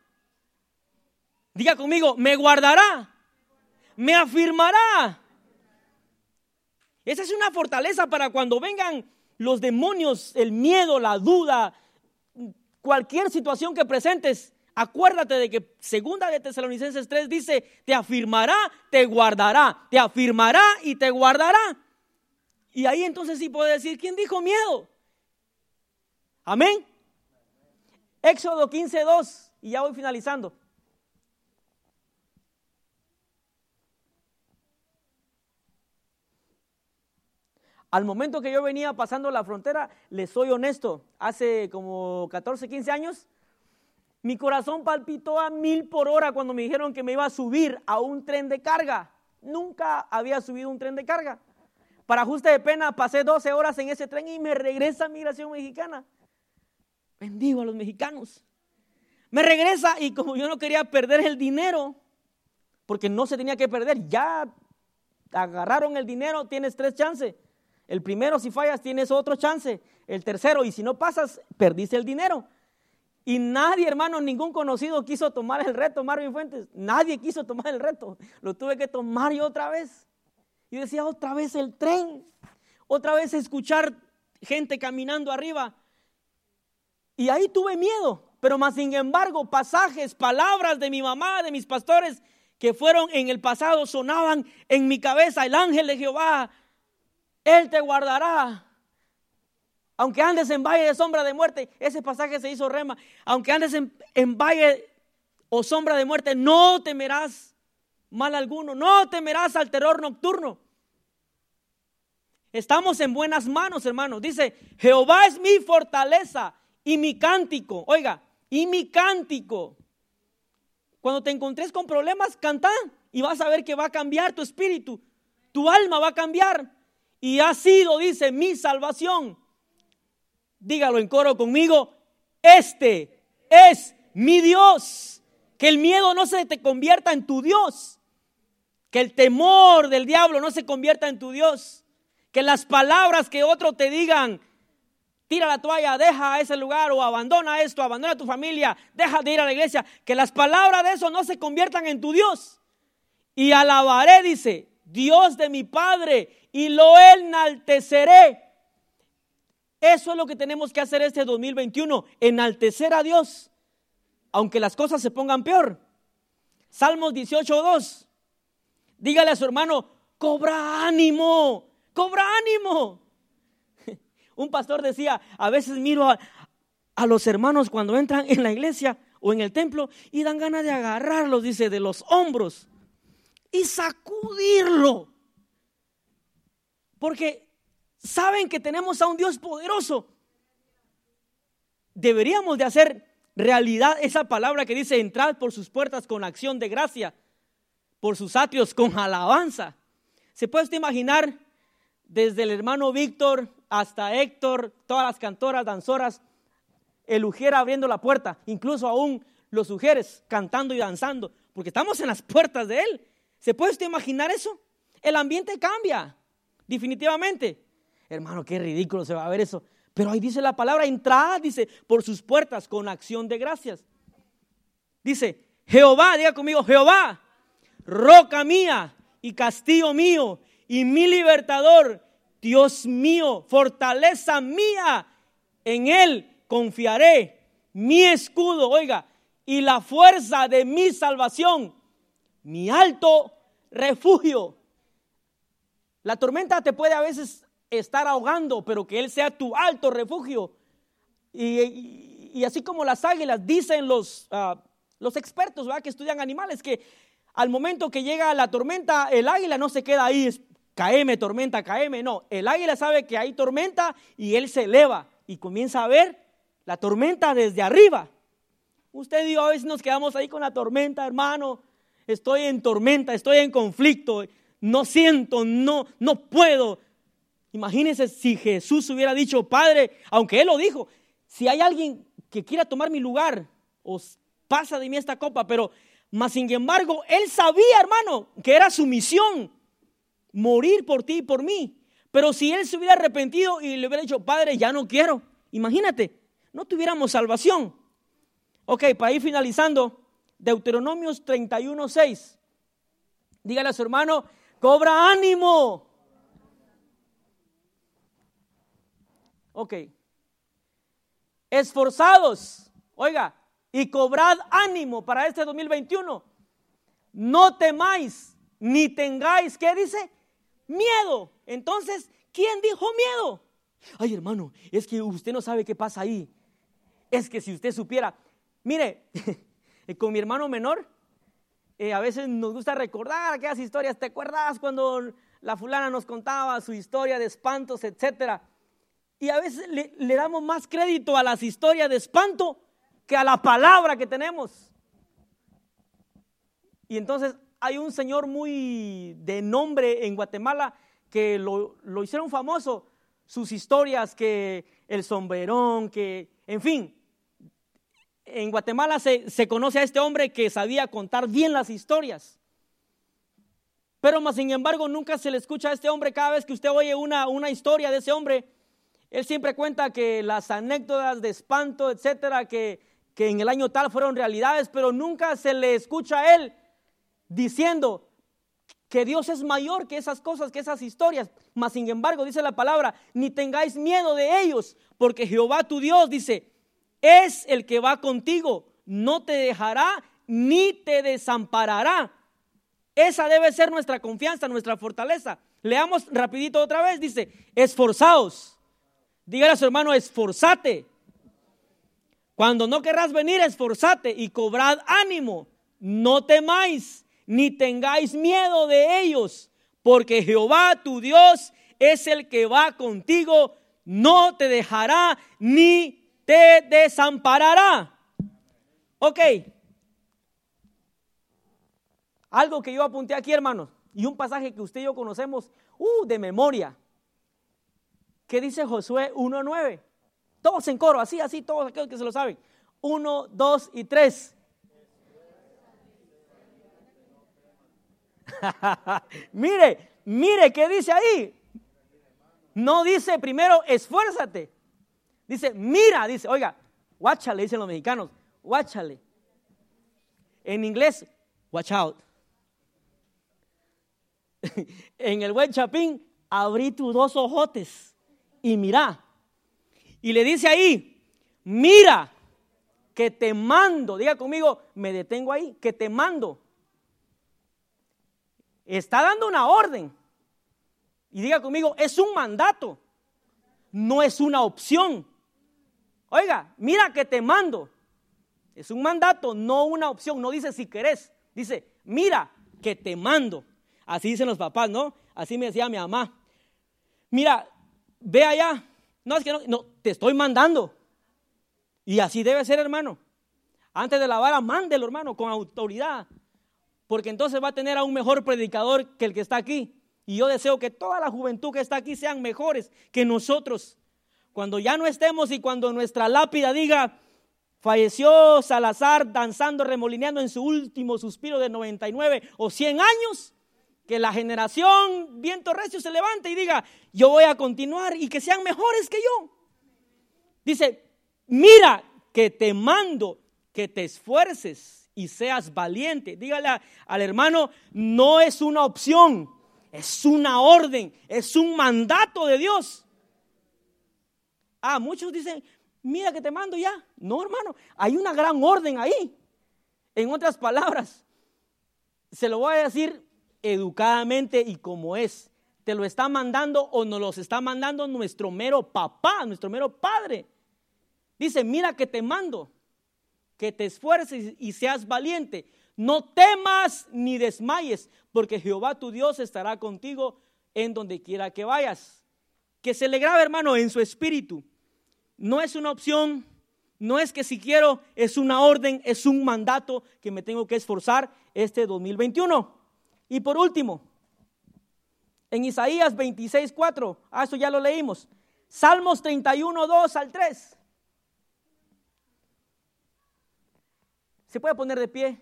Diga conmigo, me guardará, me afirmará. Esa es una fortaleza para cuando vengan los demonios, el miedo, la duda, cualquier situación que presentes. Acuérdate de que segunda de Tesalonicenses 3 dice, te afirmará, te guardará, te afirmará y te guardará. Y ahí entonces sí puede decir, ¿quién dijo miedo? Amén. Éxodo 15, 2, y ya voy finalizando. Al momento que yo venía pasando la frontera, les soy honesto, hace como 14, 15 años, mi corazón palpitó a mil por hora cuando me dijeron que me iba a subir a un tren de carga. Nunca había subido un tren de carga. Para ajuste de pena, pasé 12 horas en ese tren y me regresa a Migración Mexicana. Bendigo a los mexicanos. Me regresa y como yo no quería perder el dinero, porque no se tenía que perder, ya agarraron el dinero, tienes tres chances el primero, si fallas, tienes otro chance. El tercero, y si no pasas, perdiste el dinero. Y nadie, hermano, ningún conocido quiso tomar el reto, Marvin Fuentes. Nadie quiso tomar el reto. Lo tuve que tomar yo otra vez. Y decía, otra vez el tren. Otra vez escuchar gente caminando arriba. Y ahí tuve miedo. Pero más sin embargo, pasajes, palabras de mi mamá, de mis pastores, que fueron en el pasado, sonaban en mi cabeza. El ángel de Jehová él te guardará. Aunque andes en valle de sombra de muerte, ese pasaje se hizo rema. Aunque andes en, valle o sombra de muerte, no temerás mal alguno, no temerás al terror nocturno. Estamos en buenas manos, hermanos. Dice, Jehová es mi fortaleza y mi cántico. Oiga, y mi cántico. Cuando te encontres con problemas, canta y vas a ver que va a cambiar tu espíritu. Tu alma va a cambiar y ha sido, dice, mi salvación. Dígalo en coro conmigo, este es mi Dios. Que el miedo no se te convierta en tu Dios. Que el temor del diablo no se convierta en tu Dios. Que las palabras que otros te digan, tira la toalla, deja ese lugar o abandona esto, abandona tu familia, deja de ir a la iglesia. Que las palabras de eso no se conviertan en tu Dios. Y alabaré, dice, Dios de mi Padre y lo enalteceré. Eso es lo que tenemos que hacer este 2021, enaltecer a Dios, aunque las cosas se pongan peor. Salmos 18.2. Dígale a su hermano, cobra ánimo, cobra ánimo. Un pastor decía, a veces miro a, a los hermanos cuando entran en la iglesia o en el templo y dan ganas de agarrarlos, dice, de los hombros y sacudirlo. Porque saben que tenemos a un Dios poderoso. Deberíamos de hacer realidad esa palabra que dice entrar por sus puertas con acción de gracia, por sus atrios con alabanza. ¿Se puede usted imaginar desde el hermano Víctor hasta Héctor, todas las cantoras, danzoras, el ujier abriendo la puerta, incluso aún los ujieres cantando y danzando, porque estamos en las puertas de él. ¿Se puede usted imaginar eso? El ambiente cambia. definitivamente. Hermano, qué ridículo se va a ver eso. Pero ahí dice la palabra, entrad, dice, por sus puertas con acción de gracias. Dice, Jehová, diga conmigo, Jehová, roca mía y castillo mío y mi libertador, Dios mío, fortaleza mía, en él confiaré, mi escudo, oiga, y la fuerza de mi salvación, mi alto refugio. La tormenta te puede a veces estar ahogando, pero que Él sea tu alto refugio. Y, así como las águilas, dicen los, ah, los expertos ¿verdad? que estudian animales, que al momento que llega la tormenta, el águila no se queda ahí, caeme, tormenta, caeme, no. El águila sabe que hay tormenta y él se eleva y comienza a ver la tormenta desde arriba. Usted y yo a veces nos quedamos ahí con la tormenta, hermano. Estoy en tormenta, estoy en conflicto, no siento, no, no puedo. Imagínense si Jesús hubiera dicho, Padre, aunque Él lo dijo, si hay alguien que quiera tomar mi lugar, os pasa de mí esta copa, pero más sin embargo, Él sabía, hermano, que era su misión morir por ti y por mí. Pero si Él se hubiera arrepentido y le hubiera dicho, Padre, ya no quiero, imagínate, no tuviéramos salvación. Ok, para ir finalizando, Deuteronomios 31, 6. Dígale a su hermano, cobra ánimo. Ok. Esforzados, oiga, y cobrad ánimo para este 2021. No temáis ni tengáis, ¿qué dice? Miedo. Entonces, ¿quién dijo miedo? Ay, hermano, es que usted no sabe qué pasa ahí. Es que si usted supiera, Mire, con mi hermano menor, eh, a veces nos gusta recordar aquellas historias. ¿Te acuerdas cuando la fulana nos contaba su historia de espantos, etcétera? Y a veces le, le damos más crédito a las historias de espanto que a la palabra que tenemos. Y entonces hay un señor muy de nombre en Guatemala que lo, lo, hicieron famoso, sus historias, que el sombrerón, que, en fin, en Guatemala se, conoce a este hombre que sabía contar bien las historias. Pero más sin embargo nunca se le escucha a este hombre cada vez que usted oye una, una historia de ese hombre. Él siempre cuenta que las anécdotas de espanto, etcétera, que, que en el año tal fueron realidades, pero nunca se le escucha a él diciendo que Dios es mayor que esas cosas, que esas historias. Mas sin embargo, dice la palabra, ni tengáis miedo de ellos, porque Jehová tu Dios dice, es el que va contigo, no te dejará ni te desamparará. Esa debe ser nuestra confianza, nuestra fortaleza. Leamos rapidito otra vez, dice, esforzaos. Dígale a su hermano, esforzate. Cuando no querrás venir, esforzate y cobrad ánimo. No temáis, ni tengáis miedo de ellos, porque Jehová tu Dios es el que va contigo, no te dejará ni te desamparará. Ok. Algo que yo apunté aquí, hermanos, y un pasaje que usted y yo conocemos, uh, de memoria. ¿Qué dice Josué 1.9? Todos en coro, así, así, todos aquellos que se lo saben. 1, 2 y 3. mire, mire, ¿qué dice ahí? No dice primero, esfuérzate. Dice, mira, dice, oiga, guáchale, dicen los mexicanos, guáchale. En inglés, watch out. en el buen chapín, abrí tus dos ojotes y mira. Y le dice ahí, mira, que te mando, diga conmigo, me detengo ahí, que te mando. Está dando una orden. Y diga conmigo, es un mandato, no es una opción. Oiga, mira que te mando. Es un mandato, no una opción. No dice si querés. Dice, mira que te mando. Así dicen los papás, ¿no? Así me decía mi mamá. Mira, ve allá. No, es que no, no, te estoy mandando. Y así debe ser, hermano. Antes de la vara, mándelo, hermano, con autoridad. Porque entonces va a tener a un mejor predicador que el que está aquí. Y yo deseo que toda la juventud que está aquí sean mejores que nosotros. Cuando ya no estemos y cuando nuestra lápida diga, falleció Salazar danzando, remolineando en su último suspiro de 99 o 100 años, Que la generación viento recio se levante y diga, yo voy a continuar y que sean mejores que yo. Dice, mira que te mando que te esfuerces y seas valiente. Dígale al hermano, no es una opción, es una orden, es un mandato de Dios. Ah, muchos dicen, mira que te mando ya. No, hermano, hay una gran orden ahí. En otras palabras, se lo voy a decir educadamente y como es. Te lo está mandando o nos los está mandando nuestro mero papá, nuestro mero padre. Dice, mira que te mando, que te esfuerces y seas valiente. No temas ni desmayes, porque Jehová tu Dios estará contigo en donde quiera que vayas. Que se le grabe, hermano, en su espíritu. No es una opción, no es que si quiero, es una orden, es un mandato que me tengo que esforzar este 2021. Y por último, en Isaías 26, 4, ah, eso ya lo leímos. Salmos 31, 2 al 3. Se puede poner de pie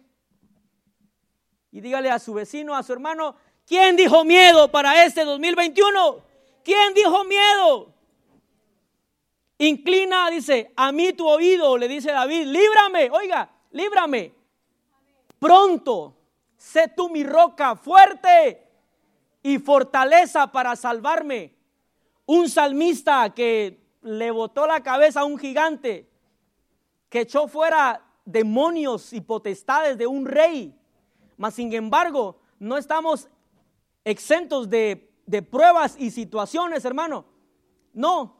y dígale a su vecino, a su hermano, ¿quién dijo miedo para este 2021? ¿Quién dijo miedo? Inclina, dice, a mí tu oído, le dice David, líbrame, oiga, líbrame. Pronto, sé tú mi roca fuerte y fortaleza para salvarme. Un salmista que le botó la cabeza a un gigante, que echó fuera demonios y potestades de un rey. Mas sin embargo, no estamos exentos de, de pruebas y situaciones, hermano. No,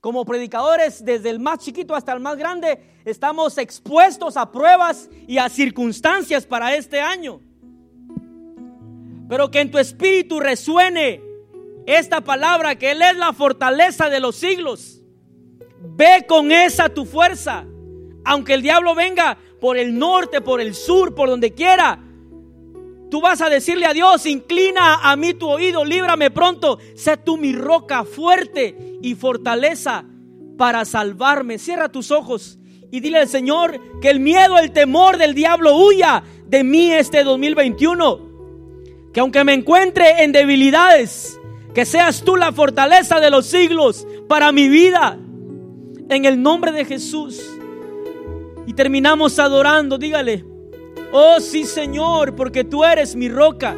como predicadores, desde el más chiquito hasta el más grande, estamos expuestos a pruebas y a circunstancias para este año. Pero que en tu espíritu resuene esta palabra, que Él es la fortaleza de los siglos. Ve con esa tu fuerza. Aunque el diablo venga por el norte, por el sur, por donde quiera, Tú vas a decirle a Dios, inclina a mí tu oído, líbrame pronto, sé tú mi roca fuerte y fortaleza para salvarme. Cierra tus ojos y dile al Señor que el miedo, el temor del diablo huya de mí este 2021. Que aunque me encuentre en debilidades, que seas tú la fortaleza de los siglos para mi vida. En el nombre de Jesús. Y terminamos adorando, dígale. Oh sí Señor, porque tú eres mi roca.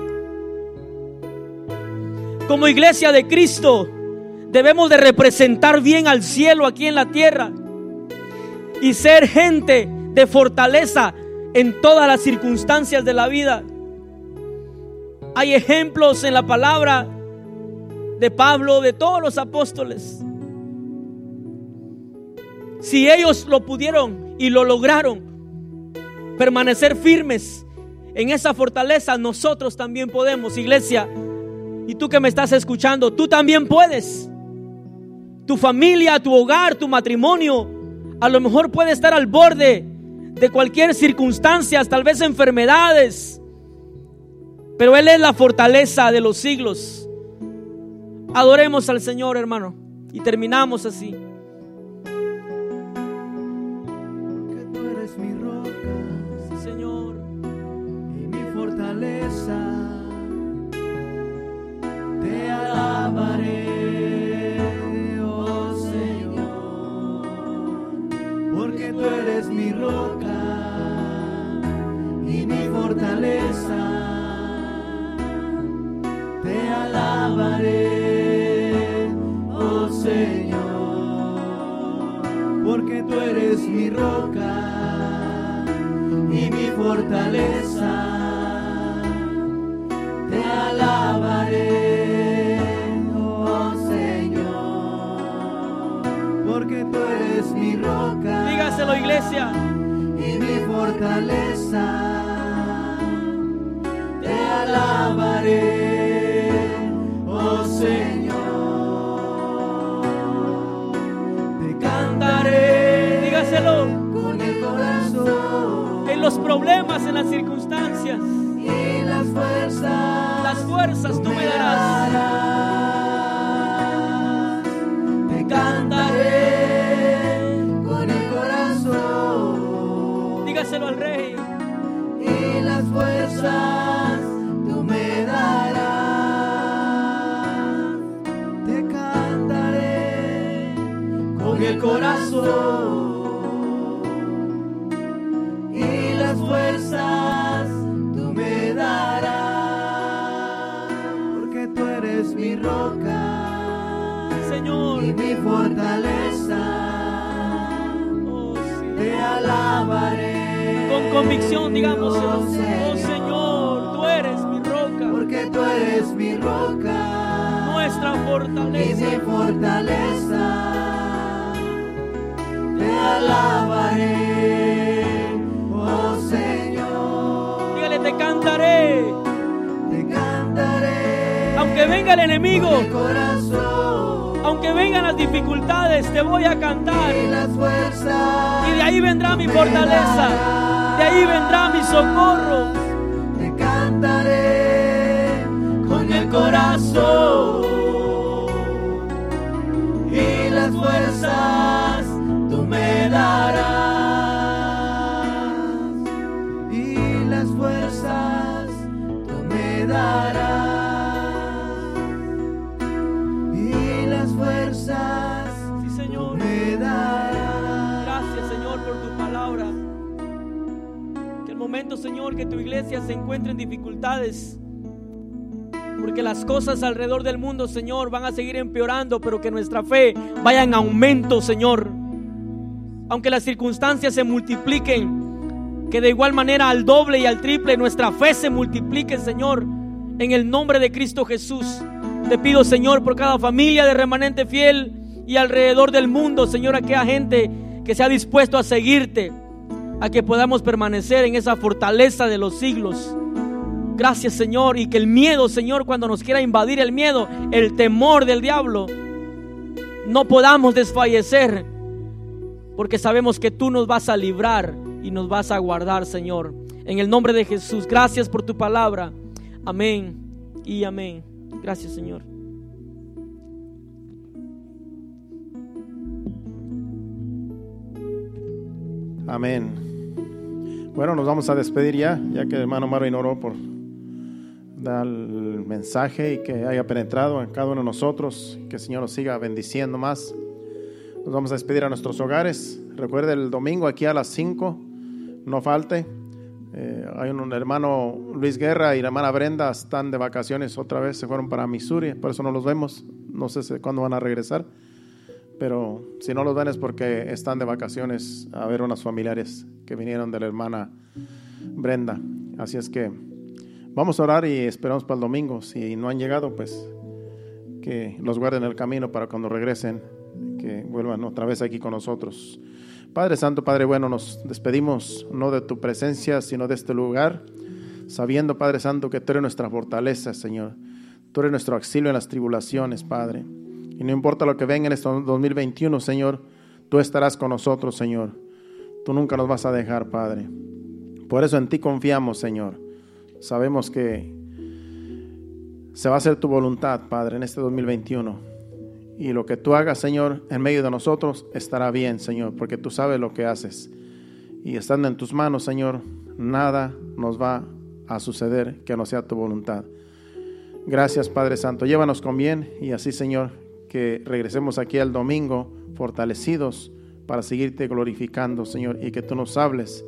Como iglesia de Cristo debemos de representar bien al cielo aquí en la tierra y ser gente de fortaleza en todas las circunstancias de la vida. Hay ejemplos en la palabra de Pablo, de todos los apóstoles. Si ellos lo pudieron y lo lograron, permanecer firmes en esa fortaleza, nosotros también podemos, iglesia. Y tú que me estás escuchando, tú también puedes. Tu familia, tu hogar, tu matrimonio, a lo mejor puede estar al borde de cualquier circunstancia, tal vez enfermedades. Pero Él es la fortaleza de los siglos. Adoremos al Señor, hermano. Y terminamos así. Fortaleza. Te alabaré Con convicción, digamos, Oh, oh Señor, tú eres mi roca, porque tú eres mi roca nuestra y mi fortaleza. fortaleza. Te alabaré, oh Señor. Dígale, te cantaré. Te cantaré. Aunque venga el enemigo, con el corazón aunque vengan las dificultades, te voy a cantar. y las fuerzas. Y de ahí vendrá mi fortaleza. De ahí vendrá mi socorro. Te cantaré con el corazón Que tu iglesia se encuentre en dificultades. Porque las cosas alrededor del mundo, Señor, van a seguir empeorando, pero que nuestra fe vaya en aumento, Señor. Aunque las circunstancias se multipliquen, que de igual manera al doble y al triple nuestra fe se multiplique, Señor. En el nombre de Cristo Jesús. Te pido, Señor, por cada familia de remanente fiel y alrededor del mundo, Señor, aquella gente que se ha dispuesto a seguirte, a que podamos permanecer en esa fortaleza de los siglos. Gracias, Señor, y que el miedo, Señor, cuando nos quiera invadir el miedo, el temor del diablo, no podamos desfallecer, porque sabemos que tú nos vas a librar y nos vas a guardar, Señor. En el nombre de Jesús, gracias por tu palabra. Amén y amén. Gracias, Señor. Amén. Bueno, nos vamos a despedir ya, ya que el hermano Marvin oró por dar el mensaje y que haya penetrado en cada uno de nosotros, que el Señor nos siga bendiciendo más. Nos vamos a despedir a nuestros hogares. Recuerde el domingo aquí a las 5, no falte. Eh, hay un hermano Luis Guerra y la hermana Brenda están de vacaciones otra vez, se fueron para Missouri, por eso no los vemos. No sé cuándo van a regresar, pero si no los ven es porque están de vacaciones a ver unas familiares que vinieron de la hermana Brenda. Así es que vamos a orar y esperamos para el domingo. Si no han llegado, pues que los guarden el camino para cuando regresen, que vuelvan otra vez aquí con nosotros. Padre Santo, Padre bueno, nos despedimos no de tu presencia, sino de este lugar, sabiendo, Padre Santo, que tú eres nuestra fortaleza, Señor. Tú eres nuestro auxilio en las tribulaciones, Padre. Y no importa lo que venga en este 2021, Señor, tú estarás con nosotros, Señor. Tú nunca nos vas a dejar, Padre. Por eso en ti confiamos, Señor. Sabemos que se va a hacer tu voluntad, Padre, en este 2021. Y lo que tú hagas, Señor, en medio de nosotros estará bien, Señor, porque tú sabes lo que haces. Y estando en tus manos, Señor, nada nos va a suceder que no sea tu voluntad. Gracias, Padre Santo. Llévanos con bien y así, Señor, que regresemos aquí el domingo fortalecidos para seguirte glorificando, Señor, y que tú nos hables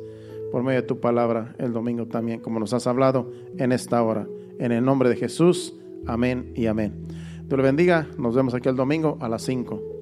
por medio de tu palabra el domingo también, como nos has hablado en esta hora. En el nombre de Jesús, amén y amén. Dios le bendiga. Nos vemos aquí el domingo a las 5.